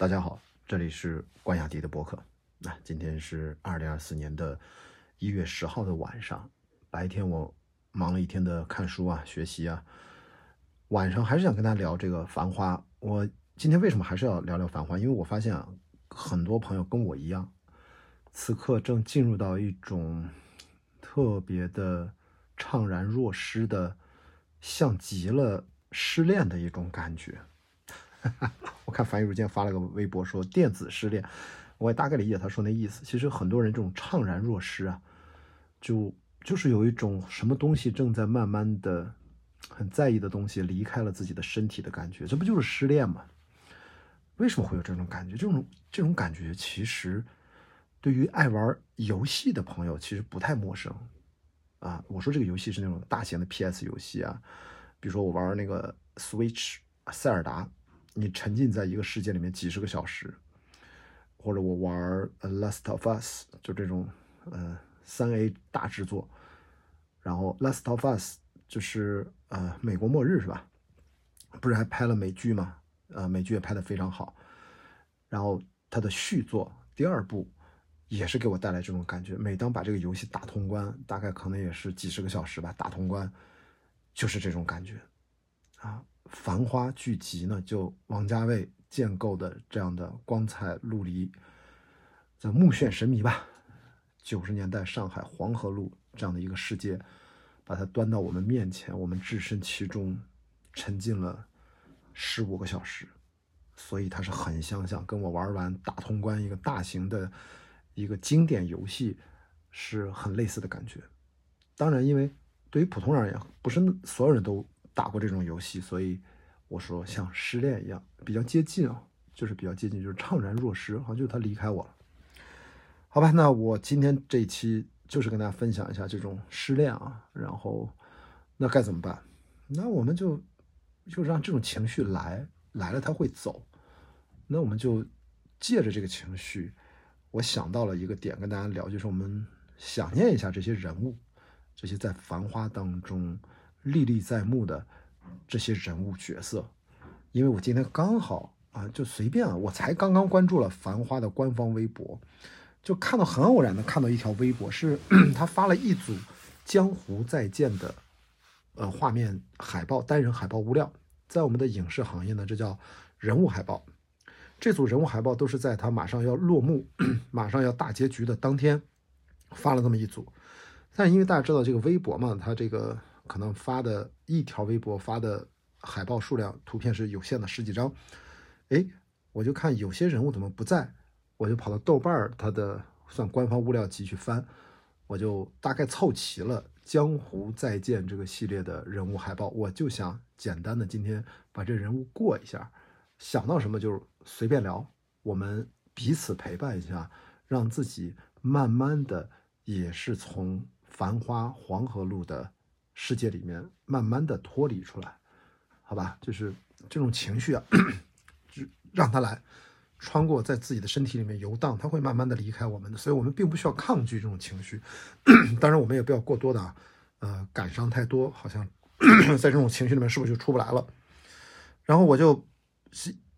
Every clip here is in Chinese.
大家好，这里是关雅迪的博客。那今天是二零二四年的一月十号的晚上，白天我忙了一天的看书啊、学习啊，晚上还是想跟大家聊这个《繁花》。我今天为什么还是要聊聊《繁花》？因为我发现啊，很多朋友跟我一样，此刻正进入到一种特别的怅然若失的，像极了失恋的一种感觉。我看樊玉茹今天发了个微博说电子失恋，我也大概理解他说那意思。其实很多人这种怅然若失啊，就就是有一种什么东西正在慢慢的很在意的东西离开了自己的身体的感觉，这不就是失恋吗？为什么会有这种感觉？这种这种感觉其实对于爱玩游戏的朋友其实不太陌生啊。我说这个游戏是那种大型的 PS 游戏啊，比如说我玩那个 Switch 塞尔达。你沉浸在一个世界里面几十个小时，或者我玩《Last of Us》就这种，呃，三 A 大制作，然后《Last of Us》就是呃美国末日是吧？不是还拍了美剧吗？呃，美剧也拍得非常好。然后它的续作第二部也是给我带来这种感觉。每当把这个游戏打通关，大概可能也是几十个小时吧，打通关就是这种感觉啊。繁花聚集呢，就王家卫建构的这样的光彩陆离，叫目眩神迷吧。九十年代上海黄河路这样的一个世界，把它端到我们面前，我们置身其中，沉浸了十五个小时，所以它是很相像，跟我玩完打通关一个大型的一个经典游戏是很类似的感觉。当然，因为对于普通人而言，不是所有人都。打过这种游戏，所以我说像失恋一样，比较接近啊，就是比较接近，就是怅然若失，好像就是他离开我了。好吧，那我今天这一期就是跟大家分享一下这种失恋啊，然后那该怎么办？那我们就就让这种情绪来，来了他会走，那我们就借着这个情绪，我想到了一个点跟大家聊，就是我们想念一下这些人物，这些在繁花当中。历历在目的这些人物角色，因为我今天刚好啊，就随便啊，我才刚刚关注了《繁花》的官方微博，就看到很偶然的看到一条微博，是 他发了一组《江湖再见》的呃画面海报，单人海报物料，在我们的影视行业呢，这叫人物海报。这组人物海报都是在他马上要落幕、马上要大结局的当天发了这么一组，但因为大家知道这个微博嘛，它这个。可能发的一条微博发的海报数量图片是有限的十几张，哎，我就看有些人物怎么不在，我就跑到豆瓣儿它的算官方物料集去翻，我就大概凑齐了《江湖再见》这个系列的人物海报，我就想简单的今天把这人物过一下，想到什么就随便聊，我们彼此陪伴一下，让自己慢慢的也是从繁花黄河路的。世界里面慢慢的脱离出来，好吧，就是这种情绪啊，就让他来穿过在自己的身体里面游荡，他会慢慢的离开我们的，所以我们并不需要抗拒这种情绪，当然我们也不要过多的啊，呃，感伤太多，好像 在这种情绪里面是不是就出不来了？然后我就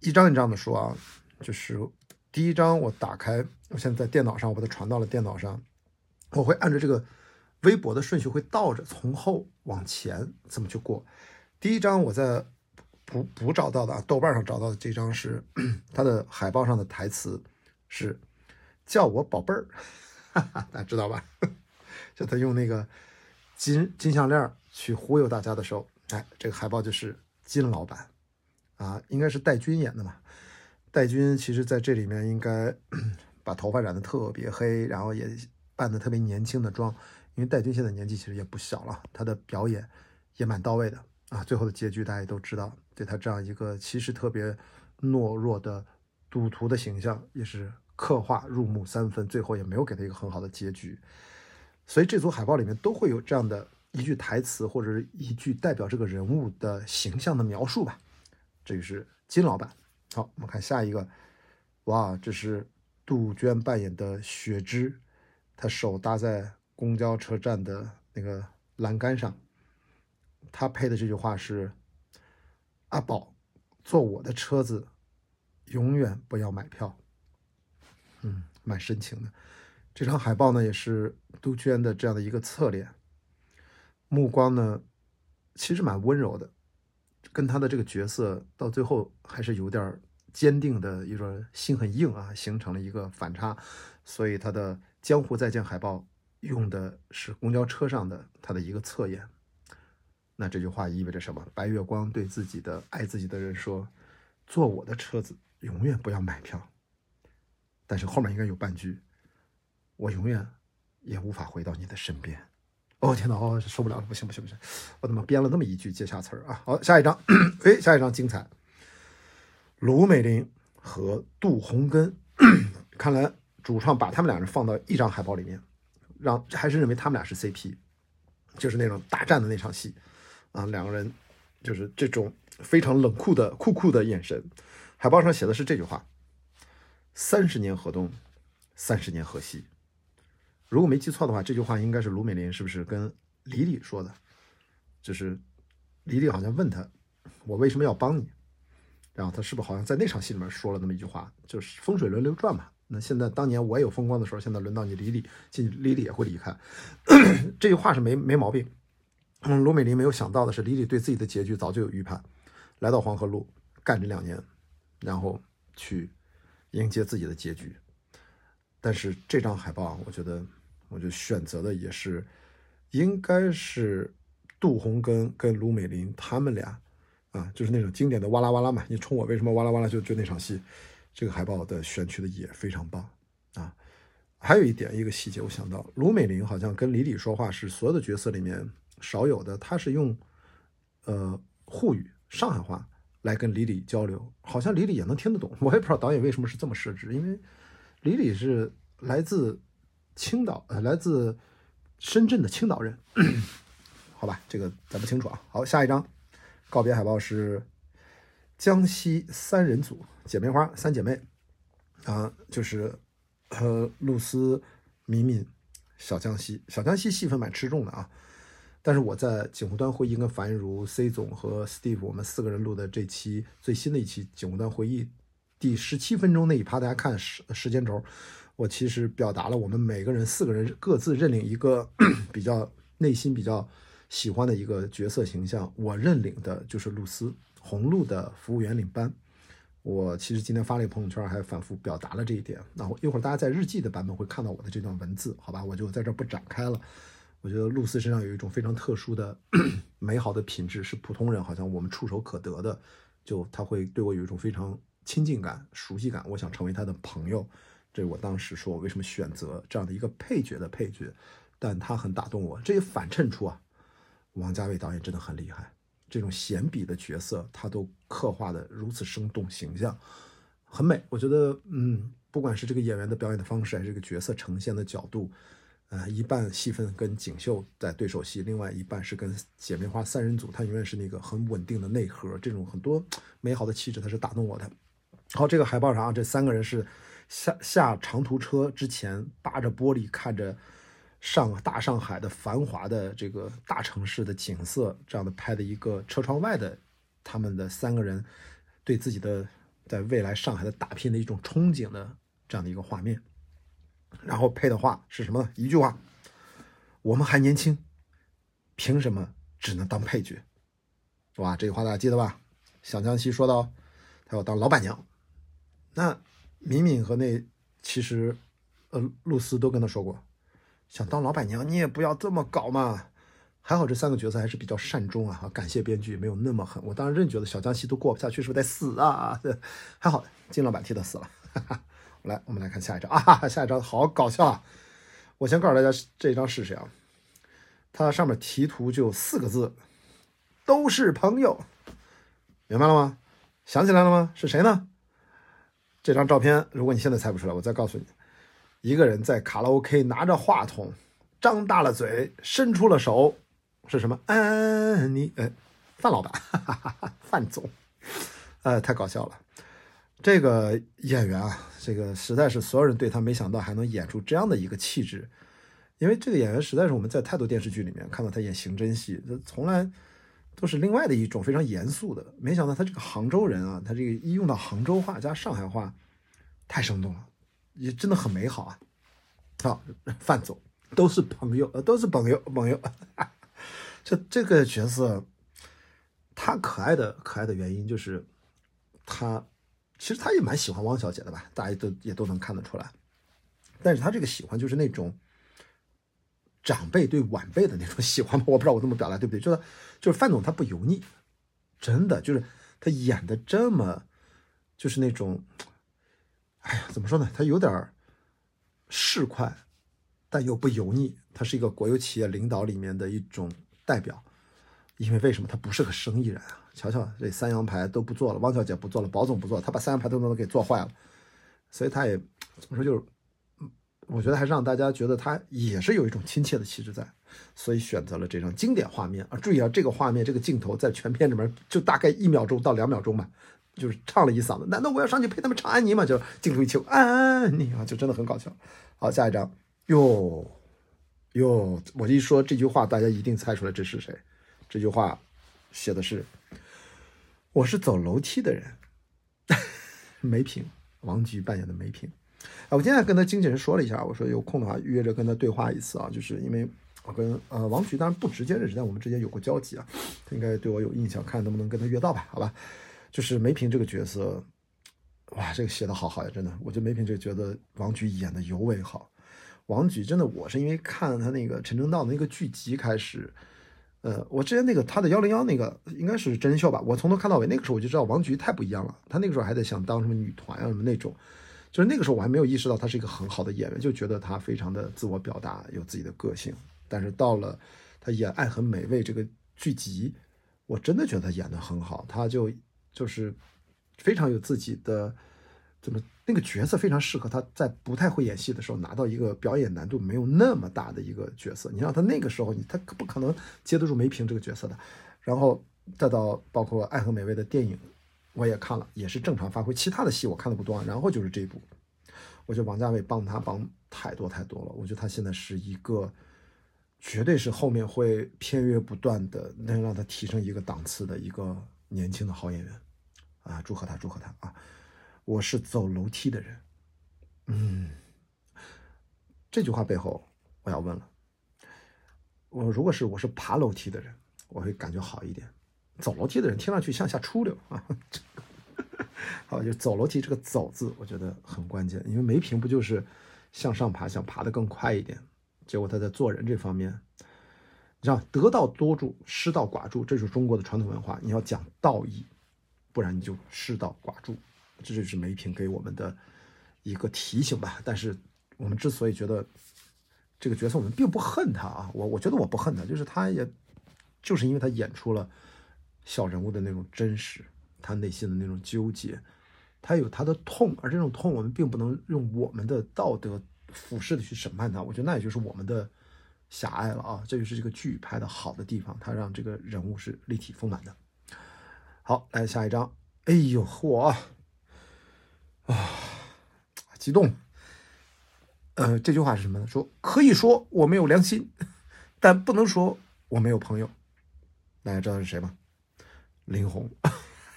一张一张的说啊，就是第一张我打开，我现在在电脑上，我把它传到了电脑上，我会按照这个。微博的顺序会倒着，从后往前这么去过。第一张我在补补找到的啊，豆瓣上找到的这张是 它的海报上的台词是“叫我宝贝儿”，大家知道吧？就他用那个金金项链去忽悠大家的时候，哎，这个海报就是金老板啊，应该是戴军演的嘛。戴军其实在这里面应该 把头发染得特别黑，然后也扮得特别年轻的妆。因为戴军现在年纪其实也不小了，他的表演也蛮到位的啊。最后的结局大家也都知道，对他这样一个其实特别懦弱的赌徒的形象也是刻画入木三分，最后也没有给他一个很好的结局。所以这组海报里面都会有这样的一句台词或者是一句代表这个人物的形象的描述吧。这个是金老板。好，我们看下一个。哇，这是杜鹃扮演的雪芝，她手搭在。公交车站的那个栏杆上，他配的这句话是：“阿宝，坐我的车子永远不要买票。嗯，蛮深情的。这张海报呢，也是杜鹃的这样的一个侧脸，目光呢，其实蛮温柔的，跟他的这个角色到最后还是有点坚定的一种心很硬啊，形成了一个反差。所以他的《江湖再见》海报用的是公交车上的他的一个侧颜。那这句话意味着什么？白月光对自己的爱自己的人说：“坐我的车子，永远不要买票。”但是后面应该有半句：“我永远也无法回到你的身边。”哦天哪！哦，受不了了！不行不行不行！我怎么编了那么一句接下词儿啊？好，下一张，哎，下一张精彩。卢美玲和杜洪根，看来主创把他们俩人放到一张海报里面，让还是认为他们俩是 CP，就是那种大战的那场戏啊，两个人就是这种非常冷酷的酷酷的眼神。海报上写的是这句话。三十年河东，三十年河西。如果没记错的话，这句话应该是卢美玲是不是跟李李说的？就是李李好像问他：“我为什么要帮你？”然后他是不是好像在那场戏里面说了那么一句话？就是风水轮流转嘛。那现在当年我也有风光的时候，现在轮到你李李，进李李也会离开。这句话是没没毛病。嗯，卢美玲没有想到的是，李李对自己的结局早就有预判，来到黄河路干这两年，然后去。迎接自己的结局，但是这张海报，我觉得，我就选择的也是，应该是杜洪根跟卢美玲他们俩，啊，就是那种经典的哇啦哇啦嘛。你冲我为什么哇啦哇啦？就就那场戏，这个海报的选取的也非常棒啊。还有一点一个细节，我想到卢美玲好像跟李李说话是所有的角色里面少有的，她是用呃沪语上海话。来跟李李交流，好像李李也能听得懂。我也不知道导演为什么是这么设置，因为李李是来自青岛，呃，来自深圳的青岛人。好吧，这个咱不清楚啊。好，下一张告别海报是江西三人组姐妹花三姐妹啊，就是呃露丝、敏敏、小江西。小江西戏份蛮吃重的啊。但是我在警湖端会议跟樊如 C 总和 Steve 我们四个人录的这期最新的一期警湖端会议第十七分钟那一趴，大家看时时间轴，我其实表达了我们每个人四个人各自认领一个 比较内心比较喜欢的一个角色形象。我认领的就是露丝红路的服务员领班。我其实今天发了一个朋友圈，还反复表达了这一点。那我一会儿大家在日记的版本会看到我的这段文字，好吧？我就在这不展开了。我觉得露丝身上有一种非常特殊的美好的品质，是普通人好像我们触手可得的，就他会对我有一种非常亲近感、熟悉感。我想成为他的朋友，这是我当时说我为什么选择这样的一个配角的配角，但他很打动我。这也反衬出啊，王家卫导演真的很厉害，这种闲笔的角色他都刻画的如此生动形象，很美。我觉得，嗯，不管是这个演员的表演的方式，还是这个角色呈现的角度。呃，一半戏份跟锦绣在对手戏，另外一半是跟姐妹花三人组，他永远是那个很稳定的内核，这种很多美好的气质，他是打动我的。好，这个海报上啊，这三个人是下下长途车之前，扒着玻璃看着上大上海的繁华的这个大城市的景色，这样的拍的一个车窗外的他们的三个人对自己的在未来上海的打拼的一种憧憬的这样的一个画面。然后配的话是什么？一句话：我们还年轻，凭什么只能当配角？是吧？这句话大家记得吧？小江西说到，他要当老板娘。那敏敏和那其实，呃，露丝都跟他说过，想当老板娘，你也不要这么搞嘛。还好这三个角色还是比较善终啊，感谢编剧没有那么狠。我当时真觉得小江西都过不下去，是不是得死啊？还好金老板替他死了。哈哈。来，我们来看下一张啊！下一张好搞笑啊！我先告诉大家，这一张是谁啊？它上面题图就四个字，都是朋友，明白了吗？想起来了吗？是谁呢？这张照片，如果你现在猜不出来，我再告诉你，一个人在卡拉 OK 拿着话筒，张大了嘴，伸出了手，是什么？嗯，你，呃，范老板，哈哈哈范总，呃，太搞笑了。这个演员啊，这个实在是所有人对他没想到还能演出这样的一个气质，因为这个演员实在是我们在太多电视剧里面看到他演刑侦戏，他从来都是另外的一种非常严肃的。没想到他这个杭州人啊，他这个一用到杭州话加上海话，太生动了，也真的很美好啊。好，范总都是朋友，都是朋友，朋友。这这个角色，他可爱的可爱的原因就是他。其实他也蛮喜欢汪小姐的吧，大家都也都能看得出来。但是他这个喜欢就是那种长辈对晚辈的那种喜欢吧，我不知道我这么表达对不对？就是就是范总他不油腻，真的就是他演的这么就是那种，哎呀，怎么说呢？他有点市侩，但又不油腻。他是一个国有企业领导里面的一种代表，因为为什么他不是个生意人啊？瞧瞧，这三羊牌都不做了，汪小姐不做了，保总不做，他把三羊牌都能给做坏了，所以他也怎么说，就是，嗯我觉得还是让大家觉得他也是有一种亲切的气质在，所以选择了这张经典画面啊！注意啊，这个画面这个镜头在全片里面就大概一秒钟到两秒钟吧，就是唱了一嗓子，难道我要上去陪他们唱安妮吗？就镜头一切，安妮啊，就真的很搞笑。好，下一张，哟哟，我一说这句话，大家一定猜出来这是谁？这句话写的是。我是走楼梯的人，梅萍，王菊扮演的梅萍。啊，我今天跟他经纪人说了一下，我说有空的话约着跟他对话一次啊，就是因为我跟呃王菊当然不直接认识，但我们之间有过交集啊，他应该对我有印象，看能不能跟他约到吧？好吧，就是梅萍这个角色，哇，这个写的好好呀，真的，我觉得梅萍这个角色王菊演的尤为好。王菊真的，我是因为看他那个陈正道的那个剧集开始。呃，我之前那个他的幺零幺那个应该是真人秀吧，我从头看到尾，那个时候我就知道王菊太不一样了。他那个时候还在想当什么女团啊什么那种，就是那个时候我还没有意识到他是一个很好的演员，就觉得他非常的自我表达，有自己的个性。但是到了他演《爱很美味》这个剧集，我真的觉得他演的很好，他就就是非常有自己的怎么。那个角色非常适合他在不太会演戏的时候拿到一个表演难度没有那么大的一个角色。你让他那个时候，你他不可能接得住梅萍这个角色的。然后再到包括《爱和美味》的电影，我也看了，也是正常发挥。其他的戏我看的不多。然后就是这部，我觉得王家卫帮他帮太多太多了。我觉得他现在是一个，绝对是后面会片约不断的，能让他提升一个档次的一个年轻的好演员啊！祝贺他，祝贺他啊！我是走楼梯的人，嗯，这句话背后我要问了，我如果是我是爬楼梯的人，我会感觉好一点。走楼梯的人听上去向下出溜 啊，好，就走楼梯这个“走”字，我觉得很关键，因为梅萍不就是向上爬，想爬得更快一点，结果他在做人这方面，让，得道多助，失道寡助，这就是中国的传统文化，你要讲道义，不然你就失道寡助。这就是梅萍给我们的一个提醒吧。但是我们之所以觉得这个角色，我们并不恨他啊。我我觉得我不恨他，就是他也就是因为他演出了小人物的那种真实，他内心的那种纠结，他有他的痛，而这种痛我们并不能用我们的道德俯视的去审判他。我觉得那也就是我们的狭隘了啊。这就是这个剧拍的好的地方，它让这个人物是立体丰满的。好，来下一张。哎呦，嚯！啊，激动！呃，这句话是什么呢？说可以说我没有良心，但不能说我没有朋友。大家知道是谁吗？林红。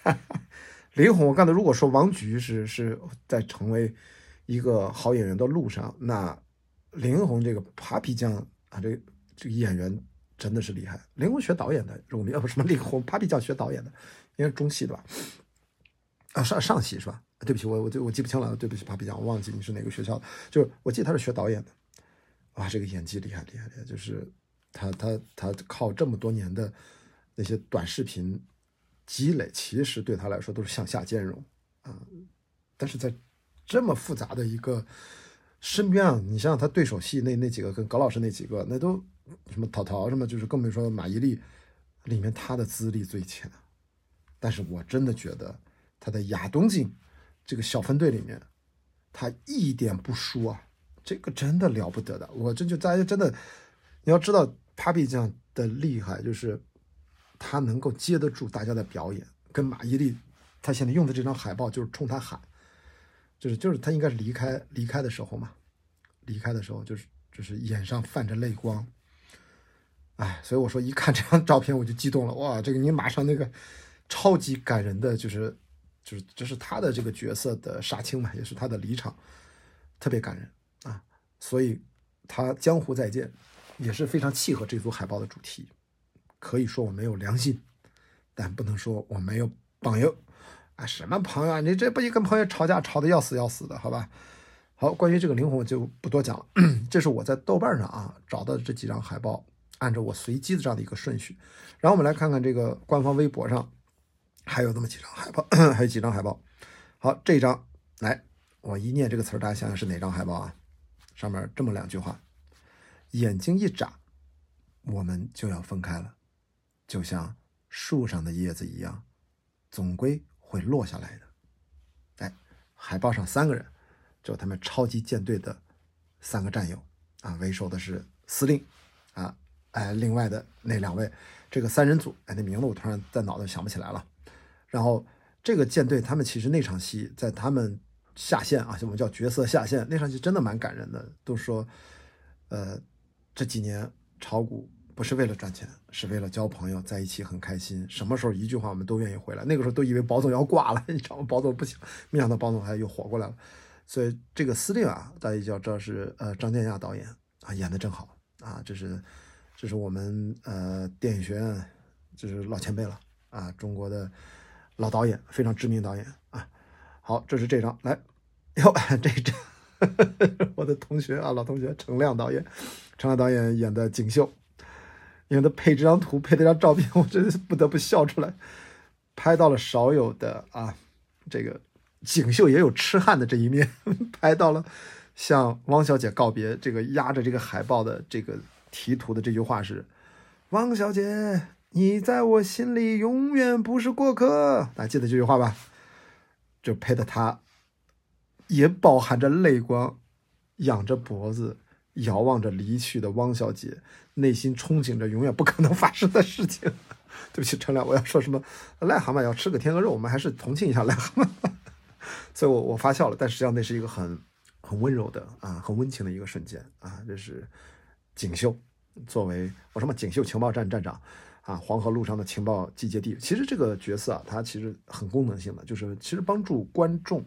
林红，我刚才如果说王菊是是在成为一个好演员的路上，那林红这个 Papi 酱啊，这个这个演员真的是厉害。林红学导演的，如果呃不什么林红 Papi 酱学导演的，应该中戏的吧？啊，上上戏是吧？对不起，我我就我记不清了，对不起，帕比酱，我忘记你是哪个学校的。就是我记得他是学导演的，哇，这个演技厉害厉害厉害！就是他他他靠这么多年的那些短视频积累，其实对他来说都是向下兼容啊。但是在这么复杂的一个身边啊，你想想他对手戏那那几个跟葛老师那几个，那都什么陶陶什么，就是更别说马伊琍里面他的资历最浅。但是我真的觉得他的亚东镜。这个小分队里面，他一点不输啊！这个真的了不得的，我这就大家真的，你要知道 Papi 酱的厉害，就是他能够接得住大家的表演。跟马伊琍，他现在用的这张海报就是冲他喊，就是就是他应该是离开离开的时候嘛，离开的时候就是就是眼上泛着泪光，哎，所以我说一看这张照片我就激动了，哇，这个你马上那个超级感人的就是就是这是他的这个角色的杀青嘛，也是他的离场，特别感人啊，所以他江湖再见也是非常契合这组海报的主题，可以说我没有良心，但不能说我没有榜样啊，什么朋友啊，你这不就跟朋友吵架吵得要死要死的，好吧？好，关于这个灵魂我就不多讲了，这是我在豆瓣上啊找到的这几张海报。按照我随机的这样的一个顺序，然后我们来看看这个官方微博上还有这么几张海报，还有几张海报。好，这张来，我一念这个词儿，大家想想是哪张海报啊？上面这么两句话：眼睛一眨，我们就要分开了，就像树上的叶子一样，总归会落下来的。哎，海报上三个人，就他们超级舰队的三个战友啊，为首的是司令啊。哎，另外的那两位，这个三人组，哎，那名字我突然在脑袋想不起来了。然后这个舰队，他们其实那场戏在他们下线啊，我们叫角色下线，那场戏真的蛮感人的。都说，呃，这几年炒股不是为了赚钱，是为了交朋友，在一起很开心。什么时候一句话我们都愿意回来。那个时候都以为保总要挂了，你知道吗？保总不行，没想到保总还又活过来了。所以这个司令啊，大家就要知道是呃张建亚导演啊，演的真好啊，这是。这是我们呃电影学院，就是老前辈了啊，中国的老导演，非常知名导演啊。好，这是这张来，哟，这张 我的同学啊，老同学程亮导演，程亮导演演的锦绣，因为他配这张图配这张照片，我真是不得不笑出来，拍到了少有的啊，这个锦绣也有痴汉的这一面，拍到了向汪小姐告别，这个压着这个海报的这个。题图的这句话是：“汪小姐，你在我心里永远不是过客。”大家记得这句话吧？就配的他，也饱含着泪光，仰着脖子，遥望着离去的汪小姐，内心憧憬着永远不可能发生的事情。对不起，陈亮，我要说什么？癞蛤蟆要吃个天鹅肉，我们还是同情一下癞蛤蟆。所以我我发笑了，但实际上那是一个很很温柔的啊，很温情的一个瞬间啊，这是。锦绣作为我什么锦绣情报站站长啊，黄河路上的情报集结地。其实这个角色啊，他其实很功能性的，就是其实帮助观众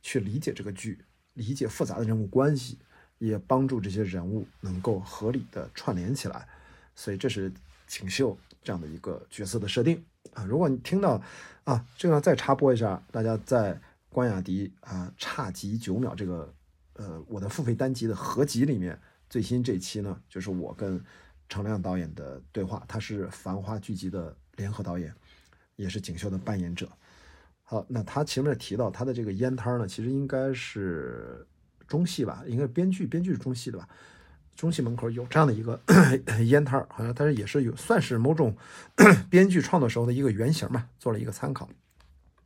去理解这个剧，理解复杂的人物关系，也帮助这些人物能够合理的串联起来。所以这是锦绣这样的一个角色的设定啊。如果你听到啊，这个再插播一下，大家在关雅迪啊差集九秒这个呃我的付费单集的合集里面。最新这期呢，就是我跟程亮导演的对话。他是《繁花》剧集的联合导演，也是锦绣的扮演者。好，那他前面提到他的这个烟摊呢，其实应该是中戏吧？应该是编剧，编剧是中戏的吧？中戏门口有这样的一个 烟摊儿好像但是也是有算是某种 编剧创作时候的一个原型吧，做了一个参考。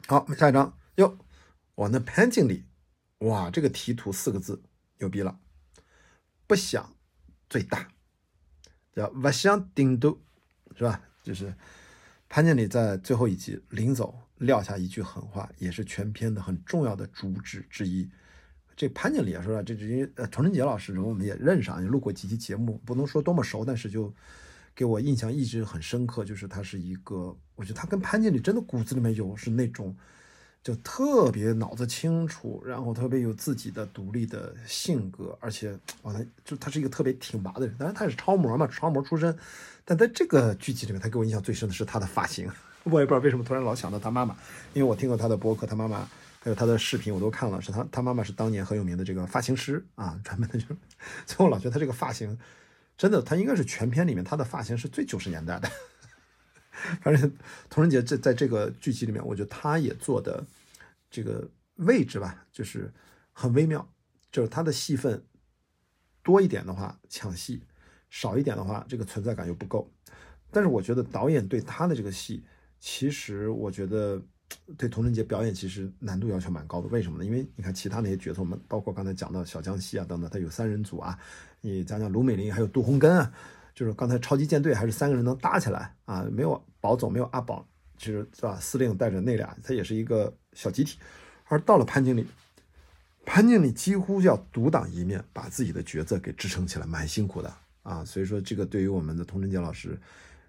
好，我们下一张哟，我那潘经理，哇，这个题图四个字，牛逼了。不想最大，叫不想顶多，是吧？就是潘经理在最后一集临走撂下一句狠话，也是全片的很重要的主旨之一。这潘经理啊，说了，这因为呃，童晨杰老师我们也认识啊，也录过几期节目，不能说多么熟，但是就给我印象一直很深刻，就是他是一个，我觉得他跟潘经理真的骨子里面有是那种。就特别脑子清楚，然后特别有自己的独立的性格，而且完了就他是一个特别挺拔的人。当然他是超模嘛，超模出身。但在这个剧集里面，他给我印象最深的是他的发型。我也不知道为什么突然老想到他妈妈，因为我听过他的播客，他妈妈还有他的视频我都看了，是他他妈妈是当年很有名的这个发型师啊，专门的就。所以我老觉得他这个发型真的，他应该是全片里面他的发型是最九十年代的。反正童人杰在在这个剧集里面，我觉得他也做的这个位置吧，就是很微妙。就是他的戏份多一点的话抢戏，少一点的话这个存在感又不够。但是我觉得导演对他的这个戏，其实我觉得对童人杰表演其实难度要求蛮高的。为什么呢？因为你看其他那些角色，我们包括刚才讲到小江西啊等等，他有三人组啊，你讲讲卢美玲还有杜洪根啊。就是刚才超级舰队还是三个人能搭起来啊？没有宝总，没有阿宝，其实是吧？司令带着那俩，他也是一个小集体。而到了潘经理，潘经理几乎要独当一面，把自己的角色给支撑起来，蛮辛苦的啊，所以说这个对于我们的童晨杰老师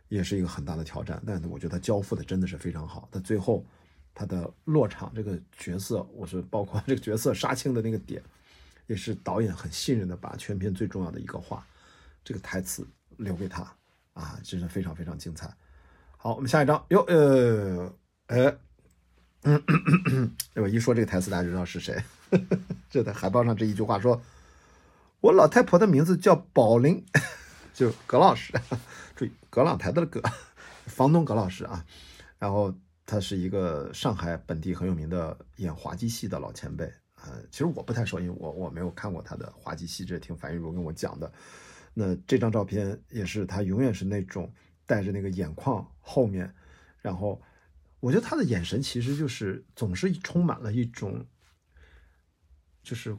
也是一个很大的挑战。但是我觉得他交付的真的是非常好。他最后他的落场这个角色，我是包括这个角色杀青的那个点，也是导演很信任的，把全片最重要的一个话，这个台词留给他啊，真是非常非常精彩。好，我们下一张哟，呃，哎，嗯，我一说这个台词，大家就知道是谁。这在海报上这一句话说。我老太婆的名字叫宝玲，就葛老师，注意葛朗台的葛，房东葛老师啊。然后他是一个上海本地很有名的演滑稽戏的老前辈呃。其实我不太熟，因为我我没有看过他的滑稽戏，这听樊玉茹跟我讲的。那这张照片也是他永远是那种带着那个眼眶后面，然后我觉得他的眼神其实就是总是充满了一种，就是。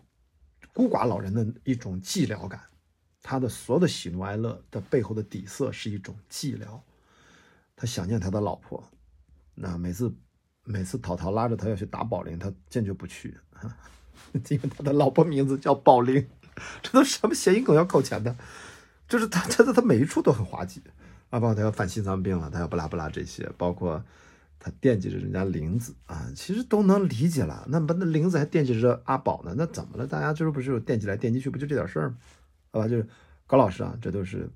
孤寡老人的一种寂寥感，他的所有的喜怒哀乐的背后的底色是一种寂寥。他想念他的老婆，那每次每次淘淘拉着他要去打宝林，他坚决不去，因为他的老婆名字叫宝林。这都什么谐音梗要扣钱的？就是他他他每一处都很滑稽啊，包括他要犯心脏病了，他要不拉不拉这些，包括。他惦记着人家玲子啊，其实都能理解了。那不那玲子还惦记着阿宝呢，那怎么了？大家就是不是有惦记来惦记去，不就这点事儿吗？好吧，就是高老师啊，这都是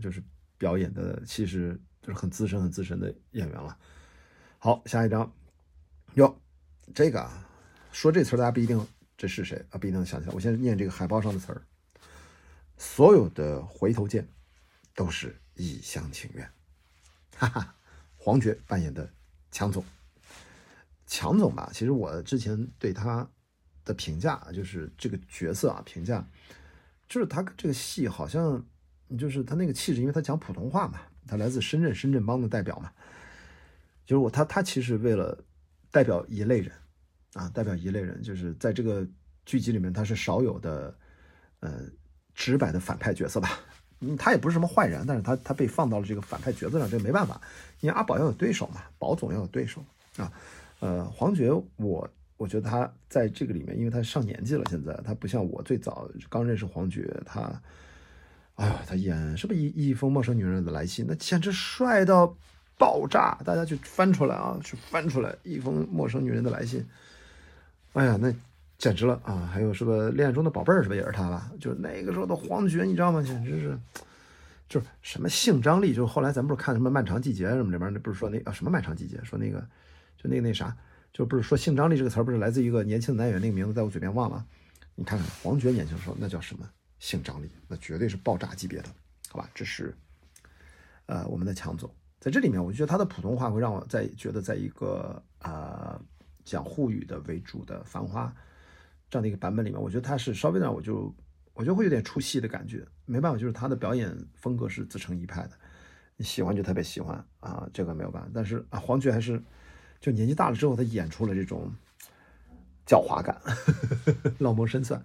就是表演的，其实就是很资深、很资深的演员了。好，下一张哟，这个啊，说这词儿大家不一定这是谁啊，不一定想起来。我先念这个海报上的词儿：所有的回头见都是一厢情愿。哈哈，黄觉扮演的。强总，强总吧，其实我之前对他的评价就是这个角色啊，评价就是他这个戏好像就是他那个气质，因为他讲普通话嘛，他来自深圳，深圳帮的代表嘛，就是我他他其实为了代表一类人啊，代表一类人，就是在这个剧集里面他是少有的呃直白的反派角色吧。嗯，他也不是什么坏人，但是他他被放到了这个反派角色上，这没办法，因为阿宝要有对手嘛，宝总要有对手啊。呃，黄觉，我我觉得他在这个里面，因为他上年纪了，现在他不像我最早刚认识黄觉，他，哎呀，他演是不是一一封陌生女人的来信，那简直帅到爆炸，大家去翻出来啊，去翻出来一封陌生女人的来信，哎呀，那。简直了啊！还有是不恋爱中的宝贝儿是不是也是他吧？就是那个时候的黄觉，你知道吗？简直是，就是什么性张力。就是后来咱不是看什么漫长季节什么里面，那不是说那啊什么漫长季节，说那个就那个那啥，就不是说性张力这个词儿不是来自一个年轻的男演员，那个名字在我嘴边忘了。你看看黄觉年轻的时候那叫什么性张力？那绝对是爆炸级别的，好吧？这是呃我们的强总在这里面，我觉得他的普通话会让我在觉得在一个呃讲沪语的为主的繁花。这样的一个版本里面，我觉得他是稍微让我就我觉得会有点出戏的感觉，没办法，就是他的表演风格是自成一派的，你喜欢就特别喜欢啊，这个没有办法。但是啊，黄觉还是就年纪大了之后，他演出了这种狡猾感，老谋深算，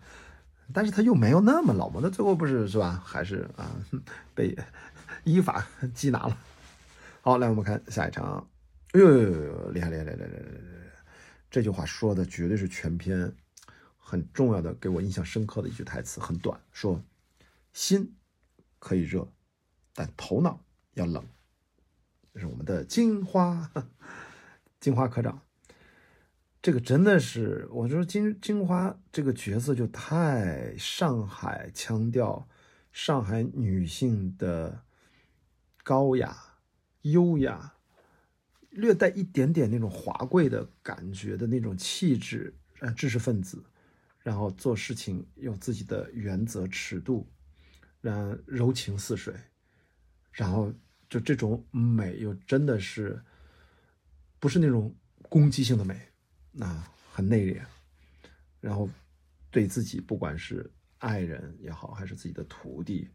但是他又没有那么老谋，那最后不是是吧？还是啊被依法缉拿了。好，来我们看下一场，哎呦，厉害厉害厉害厉害厉害！这句话说的绝对是全篇。很重要的，给我印象深刻的一句台词，很短，说：“心可以热，但头脑要冷。”这是我们的金花，金花科长。这个真的是，我说金金花这个角色就太上海腔调，上海女性的高雅、优雅，略带一点点那种华贵的感觉的那种气质，呃，知识分子。然后做事情有自己的原则尺度，然柔情似水，然后就这种美又真的是不是那种攻击性的美，那很内敛，然后对自己不管是爱人也好，还是自己的徒弟，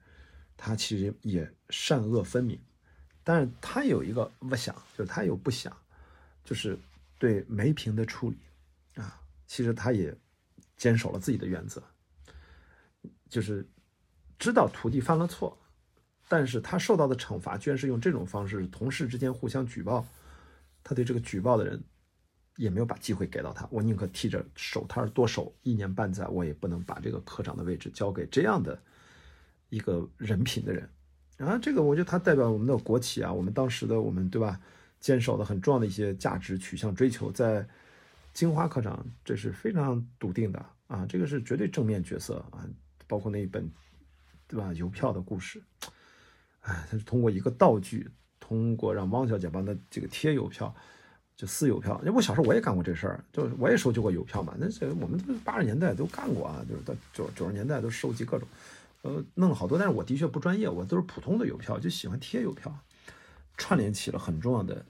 他其实也善恶分明，但是他有一个不想，就是他有不想，就是对梅萍的处理啊，其实他也。坚守了自己的原则，就是知道徒弟犯了错，但是他受到的惩罚居然是用这种方式，同事之间互相举报，他对这个举报的人也没有把机会给到他，我宁可替着手摊多守一年半载，我也不能把这个科长的位置交给这样的一个人品的人。啊，这个我觉得它代表我们的国企啊，我们当时的我们对吧，坚守的很重要的一些价值取向追求，在金花科长这是非常笃定的啊，这个是绝对正面角色啊，包括那一本对吧邮票的故事，哎，他是通过一个道具，通过让汪小姐帮他这个贴邮票，就撕邮票，因为我小时候我也干过这事儿，就是我也收集过邮票嘛，那这我们八十年代都干过啊，就是到九九十年代都收集各种。呃，弄了好多，但是我的确不专业，我都是普通的邮票，就喜欢贴邮票，串联起了很重要的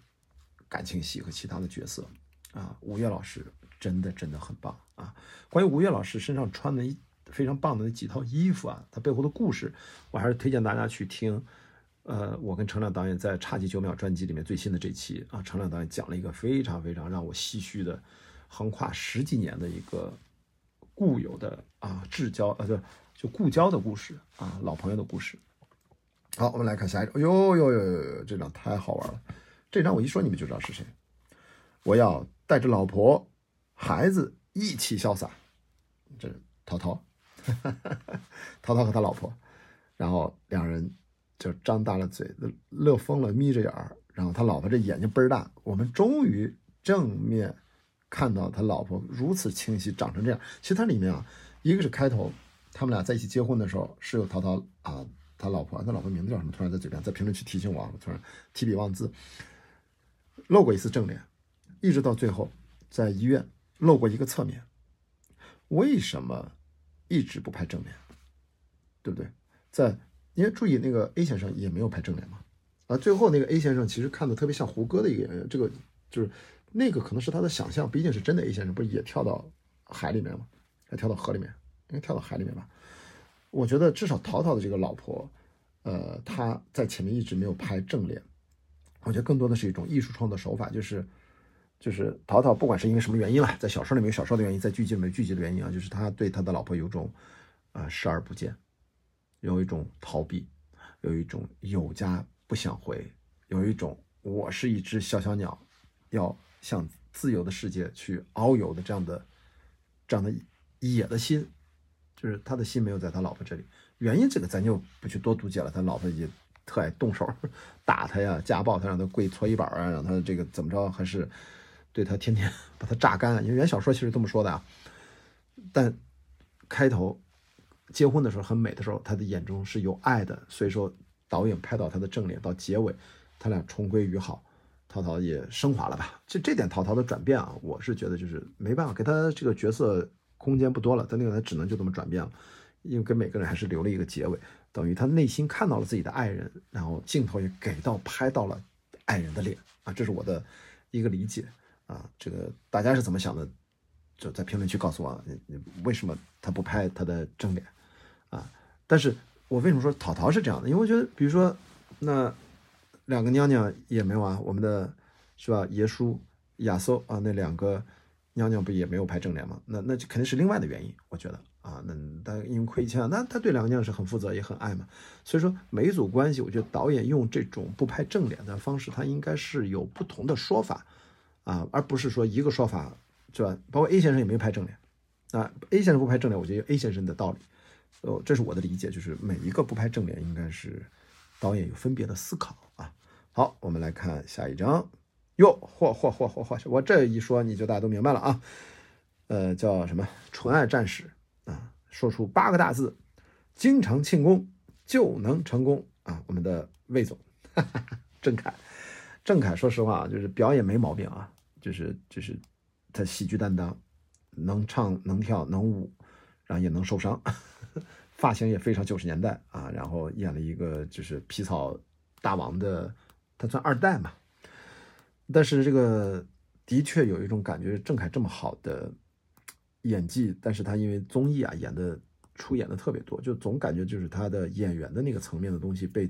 感情戏和其他的角色啊。吴越老师真的真的很棒啊！关于吴越老师身上穿的一非常棒的那几套衣服啊，他背后的故事，我还是推荐大家去听。呃，我跟程亮导演在《差几九秒》专辑里面最新的这期啊，程亮导演讲了一个非常非常让我唏嘘的，横跨十几年的一个固有的啊至交呃就。就故交的故事啊，老朋友的故事。好，我们来看下一张。哟哟哟哟哟，这张太好玩了！这张我一说你们就知道是谁。我要带着老婆、孩子一起潇洒。这是涛涛，涛涛和他老婆，然后两人就张大了嘴，乐疯了，眯着眼儿。然后他老婆这眼睛倍儿大。我们终于正面看到他老婆如此清晰，长成这样。其实它里面啊，一个是开头。他们俩在一起结婚的时候，是有涛涛啊，他老婆，他老婆名字叫什么？突然在嘴边，在评论区提醒我，我突然提笔忘字，露过一次正脸，一直到最后在医院露过一个侧面。为什么一直不拍正脸？对不对？在因为注意那个 A 先生也没有拍正脸嘛，啊，最后那个 A 先生其实看的特别像胡歌的一个，这个就是那个可能是他的想象，毕竟是真的。A 先生不是也跳到海里面吗？还跳到河里面？应该跳到海里面吧？我觉得至少陶陶的这个老婆，呃，他在前面一直没有拍正脸。我觉得更多的是一种艺术创作手法，就是就是陶陶不管是因为什么原因了，在小说里面有小说的原因，在剧集里面剧集的原因啊，就是他对他的老婆有种啊视而不见，有一种逃避，有一种有家不想回，有一种我是一只小小鸟，要向自由的世界去遨游的这样的这样的野的心。就是他的心没有在他老婆这里，原因这个咱就不去多读解了。他老婆也特爱动手 打他呀，家暴他，让他跪搓衣板啊，让他这个怎么着，还是对他天天 把他榨干。因为原小说其实这么说的啊。但开头结婚的时候很美的时候，他的眼中是有爱的，所以说导演拍到他的正脸，到结尾他俩重归于好，陶陶也升华了吧？就这点陶陶的转变啊，我是觉得就是没办法给他这个角色。空间不多了，他那个他只能就这么转变了，因为跟每个人还是留了一个结尾，等于他内心看到了自己的爱人，然后镜头也给到拍到了爱人的脸啊，这是我的一个理解啊，这个大家是怎么想的，就在评论区告诉我，你你为什么他不拍他的正脸啊？但是我为什么说陶陶是这样的？因为我觉得，比如说那两个娘娘也没有啊，我们的是吧？耶稣、亚瑟啊，那两个。娘娘不也没有拍正脸吗？那那就肯定是另外的原因，我觉得啊，那他因为亏欠，那他对两个娘娘是很负责也很爱嘛。所以说每一组关系，我觉得导演用这种不拍正脸的方式，他应该是有不同的说法啊，而不是说一个说法，是吧？包括 A 先生也没有拍正脸啊，A 先生不拍正脸，我觉得 A 先生的道理，哦，这是我的理解，就是每一个不拍正脸，应该是导演有分别的思考啊。好，我们来看下一张。哟，嚯嚯嚯嚯嚯！我这一说，你就大家都明白了啊。呃，叫什么“纯爱战士”啊？说出八个大字：经常庆功就能成功啊！我们的魏总，哈 哈郑恺，郑恺，说实话啊，就是表演没毛病啊，就是就是他喜剧担当，能唱能跳能舞，然后也能受伤，发型也非常九十年代啊。然后演了一个就是皮草大王的，他算二代嘛。但是这个的确有一种感觉，郑恺这么好的演技，但是他因为综艺啊演的出演的特别多，就总感觉就是他的演员的那个层面的东西被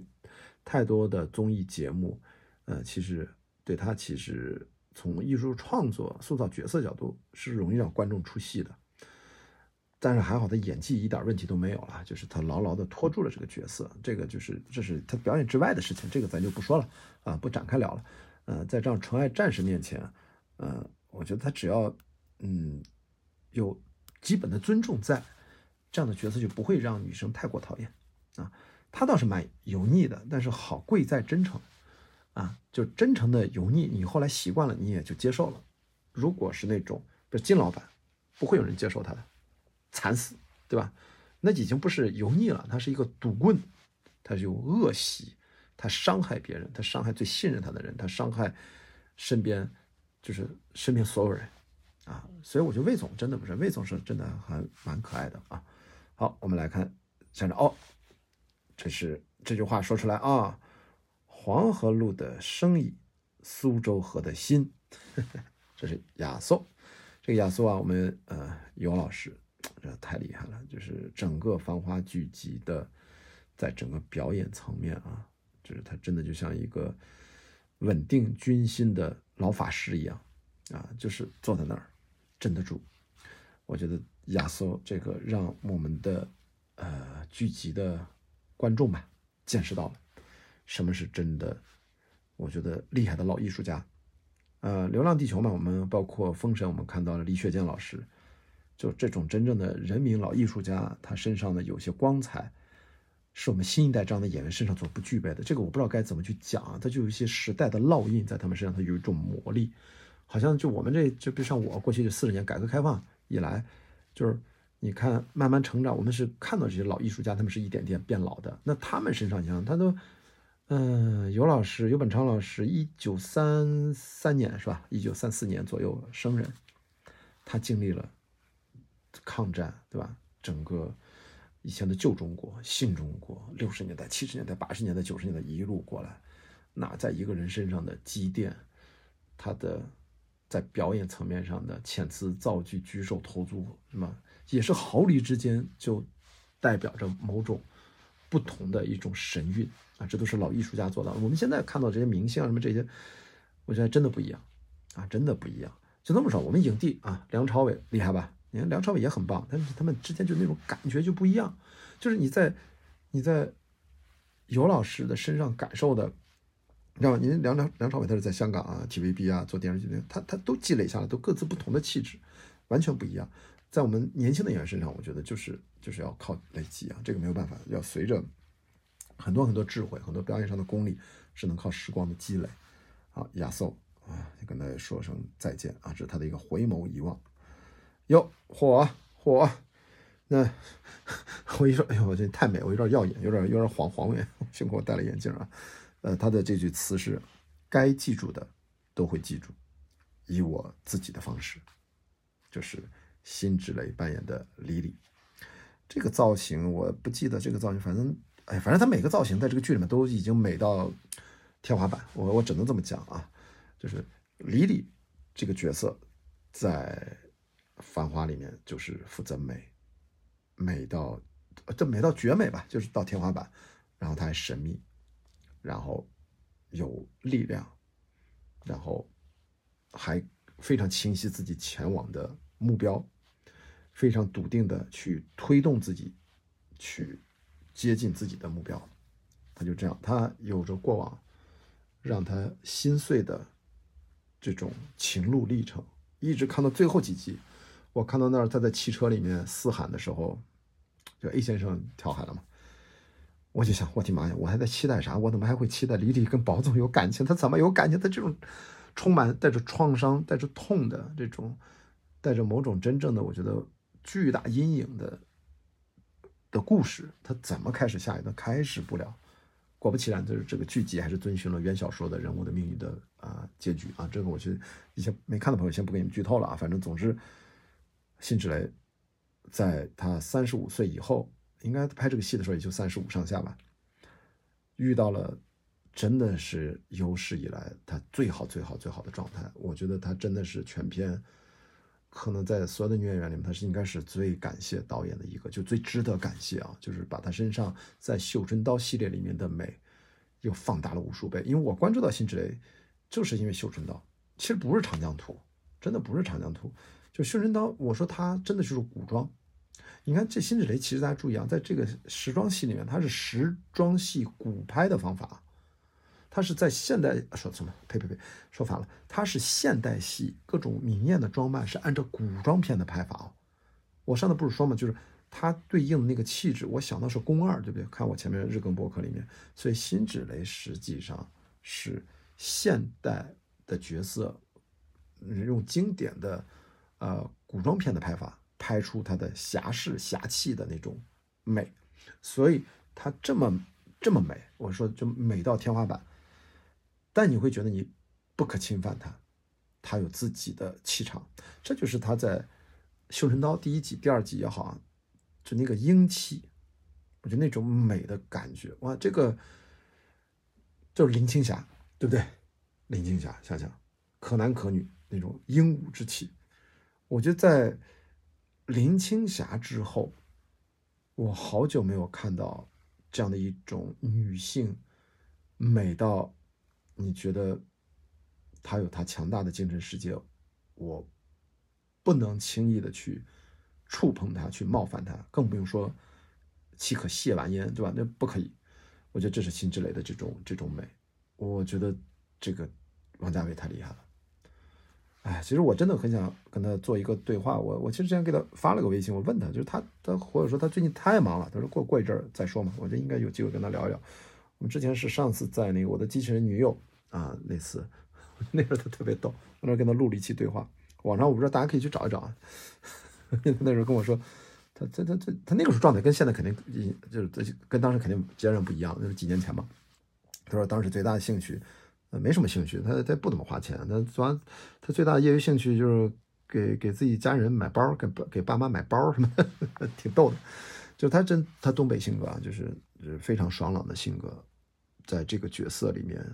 太多的综艺节目，呃，其实对他其实从艺术创作塑造角色角度是容易让观众出戏的。但是还好他演技一点问题都没有了，就是他牢牢的拖住了这个角色，这个就是这是他表演之外的事情，这个咱就不说了啊，不展开聊了。呃，在这样纯爱战士面前，呃，我觉得他只要，嗯，有基本的尊重在，这样的角色就不会让女生太过讨厌，啊，他倒是蛮油腻的，但是好贵在真诚啊，就真诚的油腻，你后来习惯了，你也就接受了。如果是那种，比如金老板，不会有人接受他的，惨死，对吧？那已经不是油腻了，他是一个赌棍，他是有恶习，他伤害别人，他伤害最信任他的人，他伤害身边，就是身边所有人。啊，所以我觉得魏总真的不是，魏总是真的还蛮可爱的啊。好，我们来看下着哦，这是这句话说出来啊，黄河路的生意，苏州河的心，这是亚瑟。这个亚瑟啊，我们呃尤老师这太厉害了，就是整个繁花剧集的，在整个表演层面啊，就是他真的就像一个稳定军心的老法师一样啊，就是坐在那儿。镇得住，我觉得亚瑟这个让我们的呃剧集的观众吧见识到了什么是真的，我觉得厉害的老艺术家。呃，《流浪地球》嘛，我们包括《封神》，我们看到了李雪健老师，就这种真正的人民老艺术家，他身上的有些光彩，是我们新一代这样的演员身上所不具备的。这个我不知道该怎么去讲啊，他就有一些时代的烙印在他们身上，他有一种魔力。好像就我们这就比如像我过去这四十年改革开放以来，就是你看慢慢成长，我们是看到这些老艺术家，他们是一点点变老的。那他们身上，你看他都，嗯，尤老师尤本昌老师，一九三三年是吧？一九三四年左右生人，他经历了抗战，对吧？整个以前的旧中国、新中国，六十年代、七十年代、八十年代、九十年代一路过来，那在一个人身上的积淀，他的。在表演层面上的遣词造句、举手投足，什么也是毫厘之间就代表着某种不同的一种神韵啊！这都是老艺术家做到。我们现在看到这些明星啊，什么这些，我觉得真的不一样啊，真的不一样。就这么说，我们影帝啊，梁朝伟厉害吧？你看梁朝伟也很棒，但是他们之间就那种感觉就不一样，就是你在你在尤老师的身上感受的。你知道吗？您梁梁梁朝伟他是在香港啊，TVB 啊做电视剧，他他都积累下来，都各自不同的气质，完全不一样。在我们年轻的演员身上，我觉得就是就是要靠累积啊，这个没有办法，要随着很多很多智慧、很多表演上的功力，是能靠时光的积累。好，亚瑟啊，跟大家说声再见啊，这是他的一个回眸一望。哟，火火，那 我一说，哎呦，我这太美，我有点耀眼，有点有点晃晃眼，幸亏我戴了眼镜啊。呃，他的这句词是：该记住的都会记住，以我自己的方式。就是辛芷蕾扮演的李李，这个造型我不记得这个造型，反正哎，反正他每个造型在这个剧里面都已经美到天花板。我我只能这么讲啊，就是李李这个角色在《繁花》里面就是负责美，美到这美到绝美吧，就是到天花板，然后他还神秘。然后有力量，然后还非常清晰自己前往的目标，非常笃定的去推动自己，去接近自己的目标。他就这样，他有着过往让他心碎的这种情路历程，一直看到最后几集。我看到那儿他在汽车里面嘶喊的时候，就 A 先生跳海了嘛。我就想，我的妈呀，我还在期待啥？我怎么还会期待李李跟宝总有感情？他怎么有感情？他这种充满带着创伤、带着痛的这种，带着某种真正的，我觉得巨大阴影的的故事，他怎么开始下一段？开始不了。果不其然，就是这个剧集还是遵循了原小说的人物的命运的啊结局啊。这个我觉得一些没看的朋友先不给你们剧透了啊。反正总之，辛芷蕾在他三十五岁以后。应该拍这个戏的时候也就三十五上下吧，遇到了真的是有史以来他最好最好最好的状态。我觉得他真的是全片可能在所有的女演员里面，他是应该是最感谢导演的一个，就最值得感谢啊！就是把他身上在《绣春刀》系列里面的美又放大了无数倍。因为我关注到辛芷蕾，就是因为《绣春刀》，其实不是《长江图》，真的不是《长江图》，就《绣春刀》，我说他真的就是古装。你看这辛芷蕾，其实大家注意啊，在这个时装戏里面，它是时装戏古拍的方法，它是在现代说什么？呸呸呸，说反了，它是现代戏各种明艳的装扮是按照古装片的拍法。我上次不是说嘛，就是它对应的那个气质，我想到是宫二，对不对？看我前面日更博客里面，所以辛芷蕾实际上是现代的角色，用经典的呃古装片的拍法拍出她的侠士侠气的那种美，所以她这么这么美，我说就美到天花板，但你会觉得你不可侵犯她，她有自己的气场，这就是他在《绣春刀》第一集、第二集也好啊。就那个英气，我觉得那种美的感觉，哇，这个就是林青霞，对不对？林青霞，想想可男可女那种英武之气，我觉得在林青霞之后，我好久没有看到这样的一种女性美到你觉得她有她强大的精神世界，我不能轻易的去。触碰她，去冒犯她，更不用说岂可亵玩焉，对吧？那不可以。我觉得这是辛芷蕾的这种这种美。我觉得这个王家卫太厉害了。哎，其实我真的很想跟他做一个对话。我我其实之前给他发了个微信，我问他，就是他他或者说他最近太忙了，他说过过一阵儿再说嘛。我觉得应该有机会跟他聊一聊。我们之前是上次在那个我的机器人女友啊那次，那时候他特别逗，那时候跟他录了一期对话。网上我不知道大家可以去找一找啊。那时候跟我说，他他他他他那个时候状态跟现在肯定就是跟当时肯定截然不一样，那是几年前嘛。他说当时最大的兴趣，呃，没什么兴趣，他他不怎么花钱。他主要他最大的业余兴趣就是给给自己家人买包，给给爸妈买包什么，挺逗的。就他真他东北性格啊，就是非常爽朗的性格，在这个角色里面，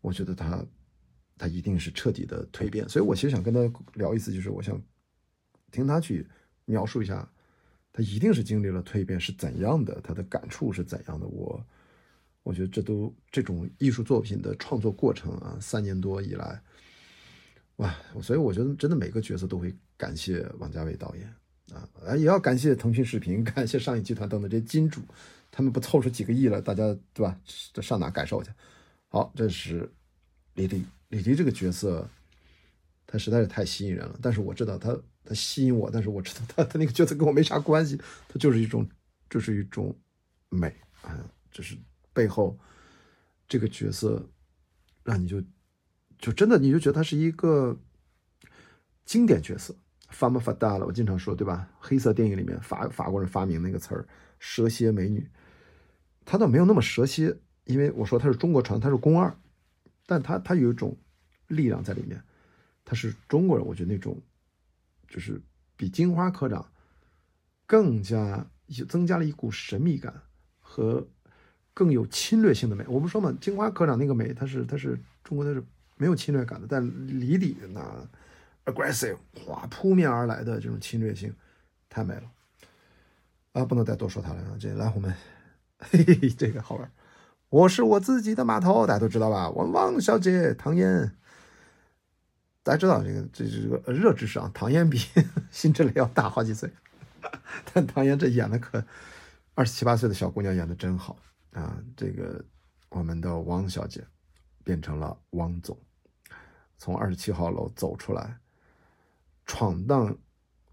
我觉得他他一定是彻底的蜕变。所以我其实想跟他聊一次，就是我想。听他去描述一下，他一定是经历了蜕变，是怎样的？他的感触是怎样的？我，我觉得这都这种艺术作品的创作过程啊，三年多以来，哇！所以我觉得真的每个角色都会感谢王家卫导演啊，也要感谢腾讯视频、感谢上影集团等等这些金主，他们不凑出几个亿了，大家对吧？这上哪感受去？好，这是李黎，李黎这个角色，他实在是太吸引人了，但是我知道他。他吸引我，但是我知道他他那个角色跟我没啥关系，他就是一种，就是一种美啊，就是背后这个角色让你就就真的你就觉得他是一个经典角色。发嘛发大了，我经常说对吧？黑色电影里面法法国人发明那个词儿“蛇蝎美女”，他倒没有那么蛇蝎，因为我说他是中国传，他是宫二，但他他有一种力量在里面，他是中国人，我觉得那种。就是比金花科长更加增加了一股神秘感和更有侵略性的美。我不说嘛，金花科长那个美，它是它是中国它是没有侵略感的，但李李那 aggressive 哗扑面而来的这种侵略性太美了啊！不能再多说他了！这蓝红们，嘿嘿，这个好玩。我是我自己的码头，大家都知道吧？我汪小姐唐嫣。大家知道这个，这是个热知识啊。唐嫣比辛芷蕾要大好几岁，但唐嫣这演的可二十七八岁的小姑娘演的真好啊！这个我们的王小姐变成了王总，从二十七号楼走出来，闯荡，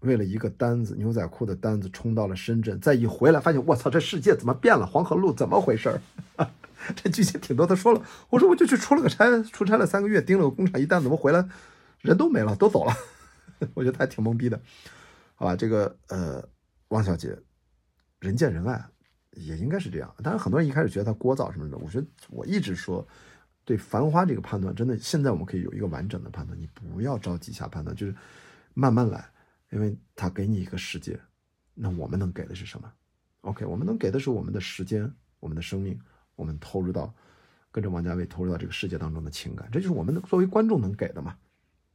为了一个单子牛仔裤的单子冲到了深圳，再一回来发现我操，这世界怎么变了？黄河路怎么回事儿？这剧情挺多。他说了，我说我就去出了个差，出差了三个月，盯了个工厂，一单怎么回来？人都没了，都走了，我觉得他还挺懵逼的，好吧？这个呃，汪小姐，人见人爱，也应该是这样。当然，很多人一开始觉得她聒噪什么的，我觉得我一直说，对《繁花》这个判断，真的现在我们可以有一个完整的判断，你不要着急下判断，就是慢慢来，因为他给你一个世界，那我们能给的是什么？OK，我们能给的是我们的时间，我们的生命，我们投入到跟着王家卫投入到这个世界当中的情感，这就是我们作为观众能给的嘛。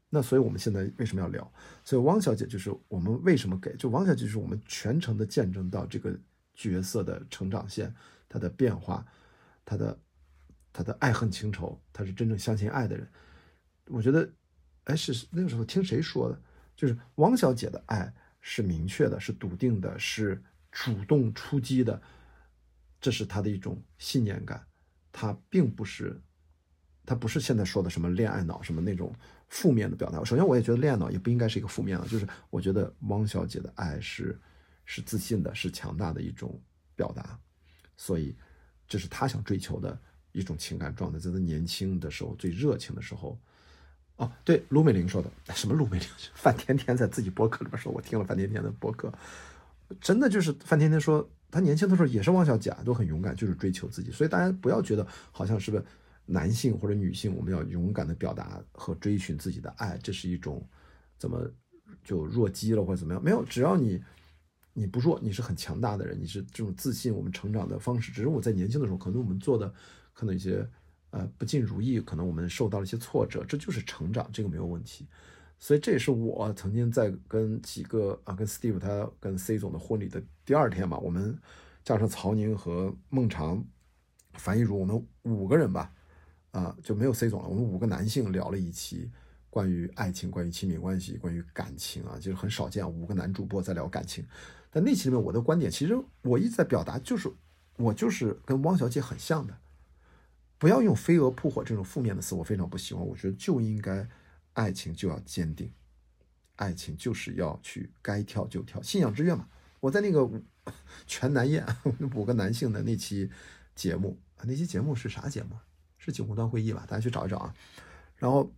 那所以，我们现在为什么要聊？所以，汪小姐就是我们为什么给？就汪小姐就是我们全程的见证到这个角色的成长线，他的变化，他的他的爱恨情仇，他是真正相信爱的人。我觉得，哎，是那个时候听谁说的？就是汪小姐的爱是明确的，是笃定的，是主动出击的，这是她的一种信念感。她并不是，她不是现在说的什么恋爱脑，什么那种。负面的表达，首先我也觉得恋爱脑也不应该是一个负面的，就是我觉得汪小姐的爱是是自信的，是强大的一种表达，所以这是他想追求的一种情感状态，在他年轻的时候最热情的时候。哦，对，卢美玲说的 什么？卢美玲，范甜甜在自己博客里边说，我听了范甜甜的博客，真的就是范甜甜说，她年轻的时候也是汪小姐，都很勇敢，就是追求自己。所以大家不要觉得好像是不是男性或者女性，我们要勇敢的表达和追寻自己的爱，这是一种怎么就弱鸡了或者怎么样？没有，只要你你不弱，你是很强大的人，你是这种自信，我们成长的方式。只是我在年轻的时候，可能我们做的可能一些。呃，不尽如意，可能我们受到了一些挫折，这就是成长，这个没有问题。所以这也是我曾经在跟几个啊，跟 Steve 他跟 C 总的婚礼的第二天嘛，我们加上曹宁和孟尝、樊一茹，我们五个人吧，啊，就没有 C 总了，我们五个男性聊了一期关于爱情、关于亲密关系、关于感情啊，就是很少见，五个男主播在聊感情。但那期里面我的观点，其实我一直在表达，就是我就是跟汪小姐很像的。不要用飞蛾扑火这种负面的词，我非常不喜欢。我觉得就应该，爱情就要坚定，爱情就是要去该跳就跳，信仰之跃嘛。我在那个全男宴五个男性的那期节目，那期节目是啥节目？是九红端会议吧？大家去找一找啊。然后，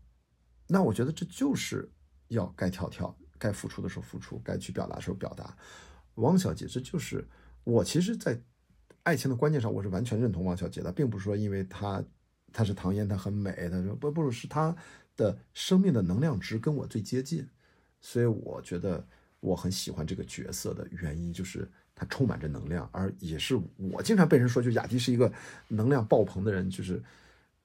那我觉得这就是要该跳跳，该付出的时候付出，该去表达时候表达。王小姐，这就是我其实，在。爱情的观念上，我是完全认同汪小姐的，并不是说因为她她是唐嫣，她很美，她说不不是她的生命的能量值跟我最接近，所以我觉得我很喜欢这个角色的原因就是她充满着能量，而也是我经常被人说，就雅迪是一个能量爆棚的人，就是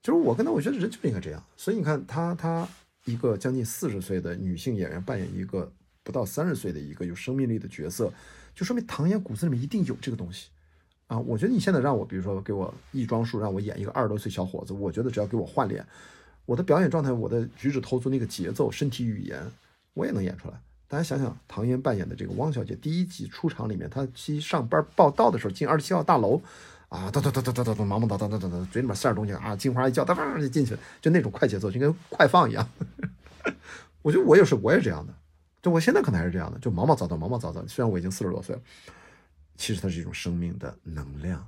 就是我跟她，我觉得人就应该这样。所以你看她她一个将近四十岁的女性演员扮演一个不到三十岁的一个有生命力的角色，就说明唐嫣骨子里面一定有这个东西。啊，我觉得你现在让我，比如说给我易装术，让我演一个二十多岁小伙子，我觉得只要给我换脸，我的表演状态，我的举止投足那个节奏、身体语言，我也能演出来。大家想想，唐嫣扮演的这个汪小姐，第一集出场里面，她去上班报道的时候，进二十七号大楼，啊，哒哒哒哒哒哒哒，忙忙叨叨叨叨叨，嘴里面塞点东西啊，金花一叫，哒哒就进去了，就那种快节奏，就跟快放一样。我觉得我也是，我也这样的，就我现在可能还是这样的，就毛毛躁躁，毛毛躁躁。虽然我已经四十多岁了。其实它是一种生命的能量，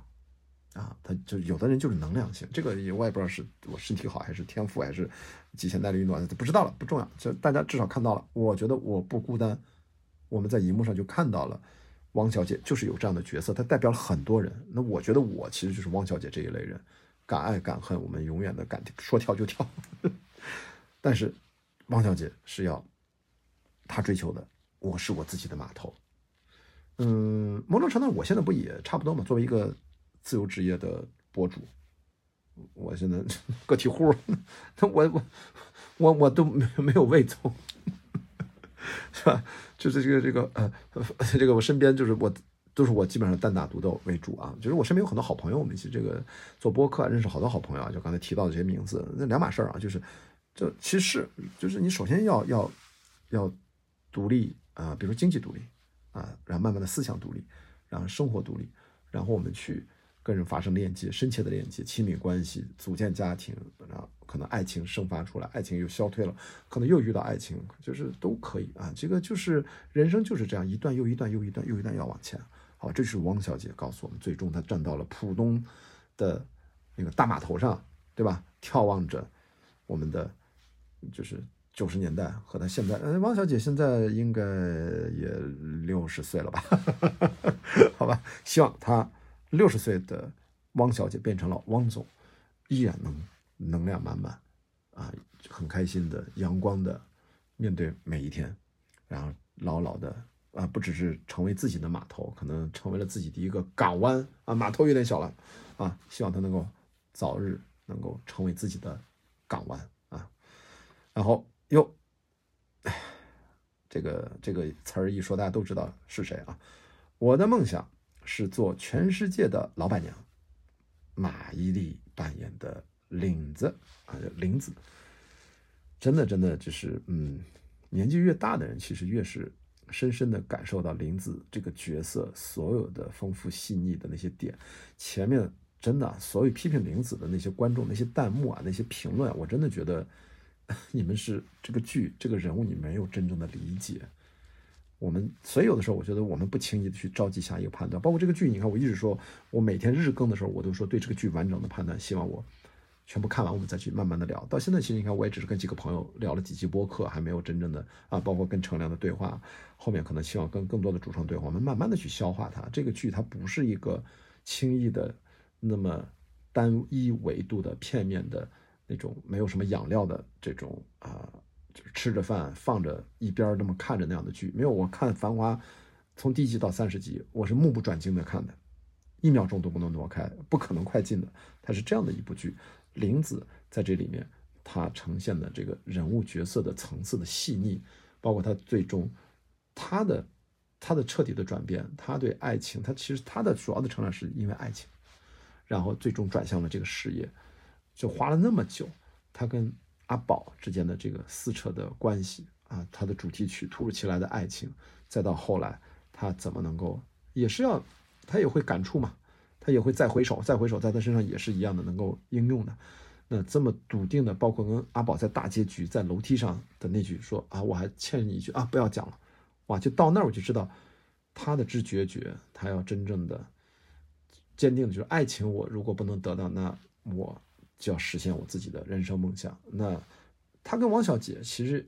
啊，它就有的人就是能量型，这个我也不知道是我身体好还是天赋还是极限耐力运动，不知道了，不重要，就大家至少看到了，我觉得我不孤单，我们在荧幕上就看到了汪小姐就是有这样的角色，她代表了很多人，那我觉得我其实就是汪小姐这一类人，敢爱敢恨，我们永远的敢说跳就跳，但是汪小姐是要他追求的，我是我自己的码头。嗯，某种程度，我现在不也差不多嘛？作为一个自由职业的博主，我现在个体户，那我我我我都没没有魏总，是吧？就是这个这个 呃，这个我身边就是我都是我基本上单打独斗为主啊。就是我身边有很多好朋友，我们一起这个做播客，认识好多好朋友啊。就刚才提到的这些名字，那两码事儿啊。就是这其实就是你首先要要要独立啊，比如说经济独立。啊，然后慢慢的思想独立，然后生活独立，然后我们去跟人发生链接，深切的链接，亲密关系，组建家庭，然后可能爱情生发出来，爱情又消退了，可能又遇到爱情，就是都可以啊。这个就是人生就是这样，一段又一段又一段又一段要往前。好，这是汪小姐告诉我们，最终她站到了浦东的那个大码头上，对吧？眺望着我们的就是。九十年代和她现在，呃，汪小姐现在应该也六十岁了吧？好吧，希望她六十岁的汪小姐变成了汪总，依然能能量满满啊，很开心的、阳光的面对每一天，然后牢牢的啊，不只是成为自己的码头，可能成为了自己的一个港湾啊，码头有点小了啊，希望她能够早日能够成为自己的港湾啊，然后。哟，这个这个词儿一说，大家都知道是谁啊？我的梦想是做全世界的老板娘。马伊琍扮演的领子啊，林子，真的真的就是，嗯，年纪越大的人，其实越是深深的感受到林子这个角色所有的丰富细腻的那些点。前面真的，所有批评林子的那些观众、那些弹幕啊、那些评论，我真的觉得。你们是这个剧这个人物，你没有真正的理解我们所以有的时候，我觉得我们不轻易的去着急下一个判断。包括这个剧，你看我一直说，我每天日更的时候，我都说对这个剧完整的判断，希望我全部看完，我们再去慢慢的聊。到现在，其实你看，我也只是跟几个朋友聊了几期播客，还没有真正的啊，包括跟程亮的对话，后面可能希望跟更多的主创对话，我们慢慢的去消化它。这个剧它不是一个轻易的那么单一维度的片面的那种没有什么养料的这种啊。就是吃着饭放着一边那么看着那样的剧，没有我看《繁华》，从第一集到三十集，我是目不转睛的看的，一秒钟都不能挪开，不可能快进的。它是这样的一部剧，林子在这里面，它呈现的这个人物角色的层次的细腻，包括他最终他的他的彻底的转变，他对爱情，他其实他的主要的成长是因为爱情，然后最终转向了这个事业，就花了那么久，他跟。阿宝之间的这个撕扯的关系啊，他的主题曲突如其来的爱情，再到后来他怎么能够也是要，他也会感触嘛，他也会再回首，再回首，在他身上也是一样的能够应用的。那这么笃定的，包括跟阿宝在大结局在楼梯上的那句说啊，我还欠你一句啊，不要讲了，哇，就到那儿我就知道他的知决绝，他要真正的坚定的就是爱情，我如果不能得到，那我。就要实现我自己的人生梦想。那他跟王小姐其实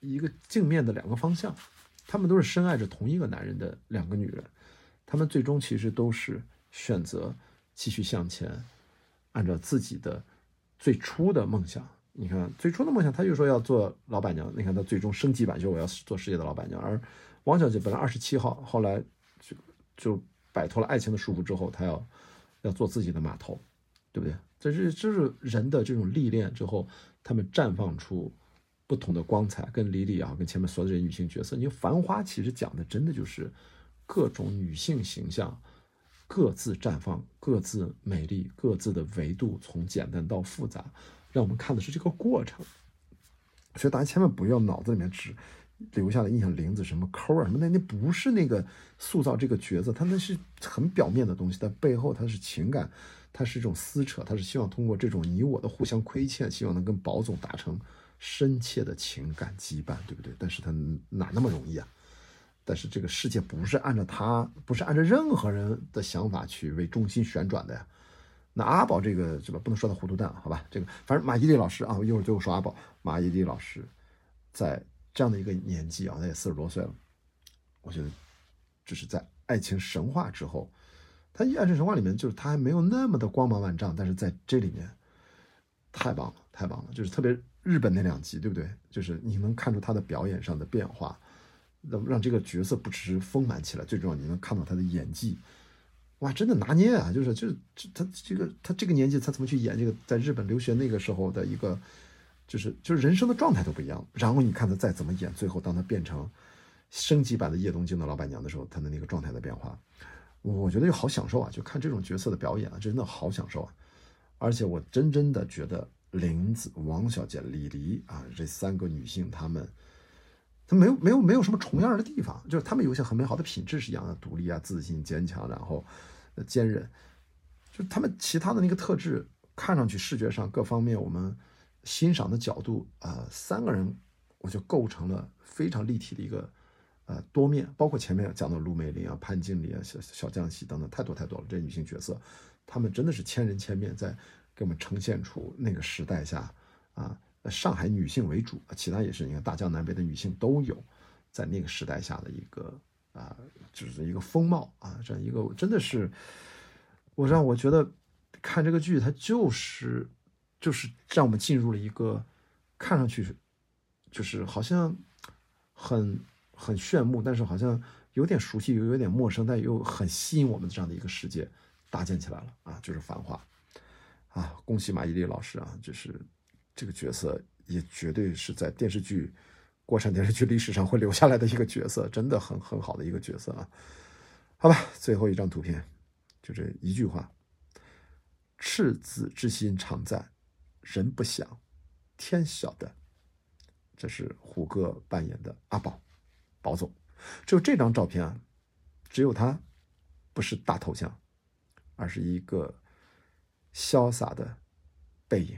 一个镜面的两个方向，他们都是深爱着同一个男人的两个女人，他们最终其实都是选择继续向前，按照自己的最初的梦想。你看最初的梦想，他就说要做老板娘。你看他最终升级版就是我要做世界的老板娘。而王小姐本来二十七号，后来就就摆脱了爱情的束缚之后，她要要做自己的码头，对不对？这是这是人的这种历练之后，他们绽放出不同的光彩。跟李李啊，跟前面所有的女性角色，你《繁花》其实讲的真的就是各种女性形象各自绽放、各自美丽、各自的维度，从简单到复杂，让我们看的是这个过程。所以大家千万不要脑子里面只留下了印象，玲子什么抠啊什么的，那不是那个塑造这个角色，他那是很表面的东西，但背后它是情感。他是一种撕扯，他是希望通过这种你我的互相亏欠，希望能跟宝总达成深切的情感羁绊，对不对？但是他哪那么容易啊？但是这个世界不是按照他，不是按照任何人的想法去为中心旋转的呀。那阿宝这个是吧？不能说他糊涂蛋，好吧？这个反正马伊琍老师啊，我一会儿最后说阿宝。马伊琍老师在这样的一个年纪啊，他也四十多岁了，我觉得这是在爱情神话之后。他《爱情神话》里面就是他还没有那么的光芒万丈，但是在这里面太棒了，太棒了！就是特别日本那两集，对不对？就是你能看出他的表演上的变化，让让这个角色不只是丰满起来，最重要你能看到他的演技，哇，真的拿捏啊！就是就是他这个他这个年纪他怎么去演这个在日本留学那个时候的一个，就是就是人生的状态都不一样。然后你看他再怎么演，最后当他变成升级版的叶东京的老板娘的时候，他的那个状态的变化。我觉得就好享受啊，就看这种角色的表演啊，真的好享受啊！而且我真真的觉得林子、王小姐、李黎啊这三个女性，她们，她没有没有没有什么重样的地方，就是她们有一些很美好的品质是一样的，独立啊、自信、坚强，然后坚韧，就她们其他的那个特质，看上去视觉上各方面我们欣赏的角度啊，三个人我就构成了非常立体的一个。呃，多面，包括前面讲的卢美玲啊、潘金莲啊、小小江西等等，太多太多了。这些女性角色，她们真的是千人千面，在给我们呈现出那个时代下啊，上海女性为主，其他也是，你看大江南北的女性都有，在那个时代下的一个啊，就是一个风貌啊，这样一个真的是，我让我觉得看这个剧，它就是就是让我们进入了一个看上去就是好像很。很炫目，但是好像有点熟悉，又有点陌生，但又很吸引我们这样的一个世界搭建起来了啊！就是《繁花》啊，恭喜马伊琍老师啊！就是这个角色也绝对是在电视剧、国产电视剧历史上会留下来的一个角色，真的很很好的一个角色啊！好吧，最后一张图片，就这一句话：“赤子之心常在，人不想，天晓得。”这是胡歌扮演的阿宝。宝总，只有这张照片啊，只有他不是大头像，而是一个潇洒的背影。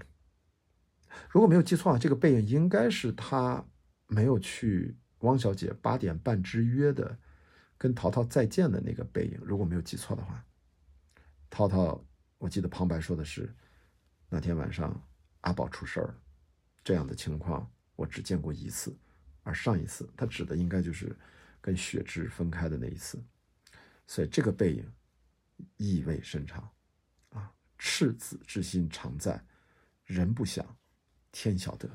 如果没有记错啊，这个背影应该是他没有去汪小姐八点半之约的跟淘淘再见的那个背影，如果没有记错的话，淘淘，我记得旁白说的是那天晚上阿宝出事儿了，这样的情况我只见过一次，而上一次他指的应该就是跟雪芝分开的那一次，所以这个背影意味深长啊，赤子之心常在，人不想，天晓得。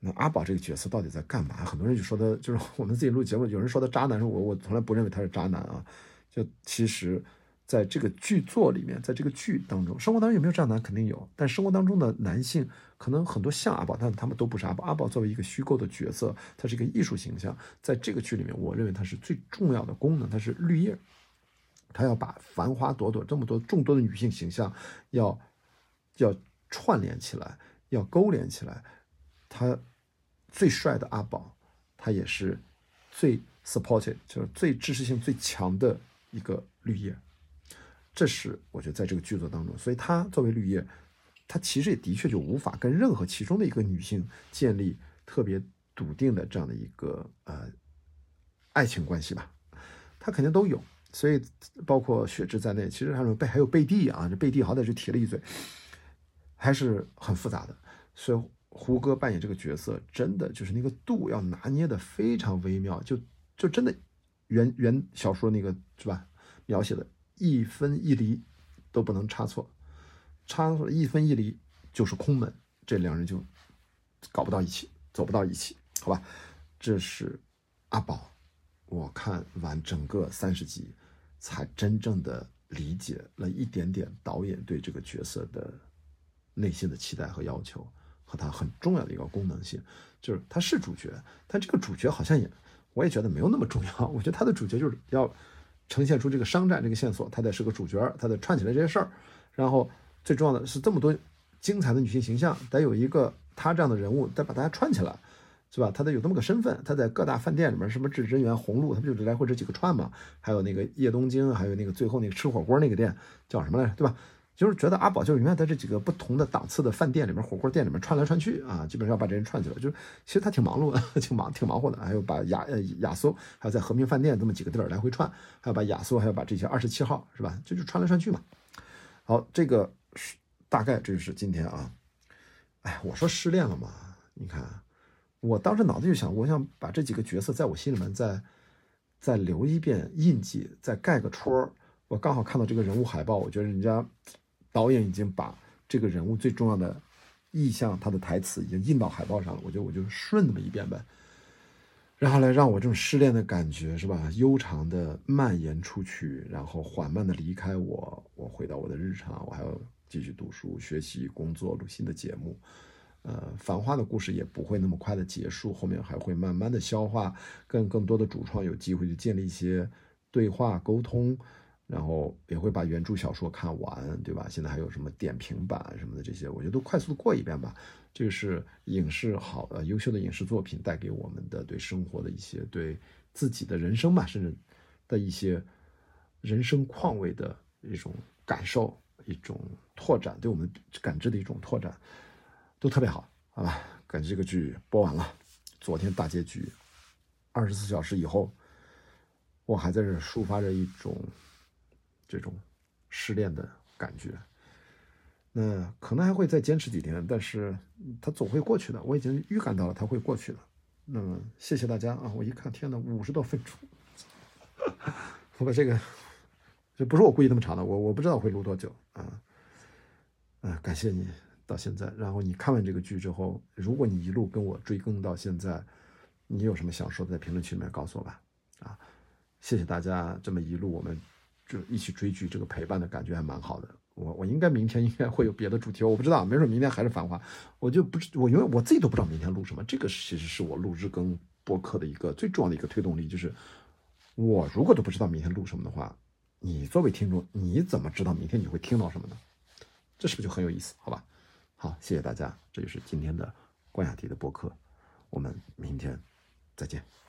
那阿宝这个角色到底在干嘛？很多人就说他就是我们自己录节目，有人说他渣男，说我我从来不认为他是渣男啊。就其实，在这个剧作里面，在这个剧当中，生活当中有没有这样男？肯定有。但生活当中的男性可能很多像阿宝，但他们都不是阿宝。阿宝作为一个虚构的角色，他是一个艺术形象，在这个剧里面，我认为他是最重要的功能，他是绿叶，他要把繁花朵朵这么多众多的女性形象，要要串联起来，要勾连起来，他。最帅的阿宝，他也是最 supported，就是最支持性最强的一个绿叶。这是我觉得在这个剧作当中，所以他作为绿叶，他其实也的确就无法跟任何其中的一个女性建立特别笃定的这样的一个呃爱情关系吧。他肯定都有，所以包括雪芝在内，其实还有贝还有贝蒂啊，这贝蒂好歹就提了一嘴，还是很复杂的，所以。胡歌扮演这个角色，真的就是那个度要拿捏的非常微妙，就就真的原原小说那个是吧？描写的一分一厘都不能差错，差错一分一厘就是空门，这两人就搞不到一起，走不到一起，好吧？这是阿宝，我看完整个三十集，才真正的理解了一点点导演对这个角色的内心的期待和要求。和他很重要的一个功能性，就是他是主角，但这个主角好像也，我也觉得没有那么重要。我觉得他的主角就是要呈现出这个商战这个线索，他得是个主角，他得串起来这些事儿。然后最重要的是这么多精彩的女性形象，得有一个他这样的人物，得把大家串起来，是吧？他得有这么个身份，他在各大饭店里面，什么至臻园、红鹿，他不就来回这几个串嘛？还有那个叶东京，还有那个最后那个吃火锅那个店叫什么来着？对吧？就是觉得阿宝就是永远在这几个不同的档次的饭店里面、火锅店里面串来串去啊，基本上把这人串起来。就是其实他挺忙碌的，挺忙、挺忙活的。还有把亚呃亚苏，还有在和平饭店这么几个地儿来回串，还要把亚苏，还要把这些二十七号是吧？就就串来串去嘛。好，这个是大概这就是今天啊。哎，我说失恋了嘛？你看，我当时脑子就想，我想把这几个角色在我心里面再再留一遍印记，再盖个戳。我刚好看到这个人物海报，我觉得人家。导演已经把这个人物最重要的意象，他的台词已经印到海报上了。我觉得我就顺那么一遍呗，然后来让我这种失恋的感觉是吧，悠长的蔓延出去，然后缓慢的离开我。我回到我的日常，我还要继续读书、学习、工作、录新的节目。呃，繁花的故事也不会那么快的结束，后面还会慢慢的消化，跟更多的主创有机会去建立一些对话沟通。然后也会把原著小说看完，对吧？现在还有什么点评版什么的这些，我觉得都快速的过一遍吧。这个是影视好呃优秀的影视作品带给我们的对生活的一些对自己的人生吧，甚至的一些人生况味的一种感受，一种拓展，对我们感知的一种拓展，都特别好，好吧？感觉这个剧播完了，昨天大结局，二十四小时以后，我还在这抒发着一种。这种失恋的感觉，那可能还会再坚持几天，但是它总会过去的。我已经预感到了它会过去的。那么谢谢大家啊！我一看，天呐，五十多分钟，我把这个，这不是我故意那么长的，我我不知道会录多久啊。啊，感谢你到现在。然后你看完这个剧之后，如果你一路跟我追更到现在，你有什么想说的，在评论区里面告诉我吧。啊，谢谢大家这么一路我们。就一起追剧，这个陪伴的感觉还蛮好的。我我应该明天应该会有别的主题，我不知道，没准明天还是繁花，我就不知我因为我自己都不知道明天录什么。这个其实是我录日更播客的一个最重要的一个推动力，就是我如果都不知道明天录什么的话，你作为听众，你怎么知道明天你会听到什么呢？这是不是就很有意思？好吧，好，谢谢大家，这就是今天的关雅迪的播客，我们明天再见。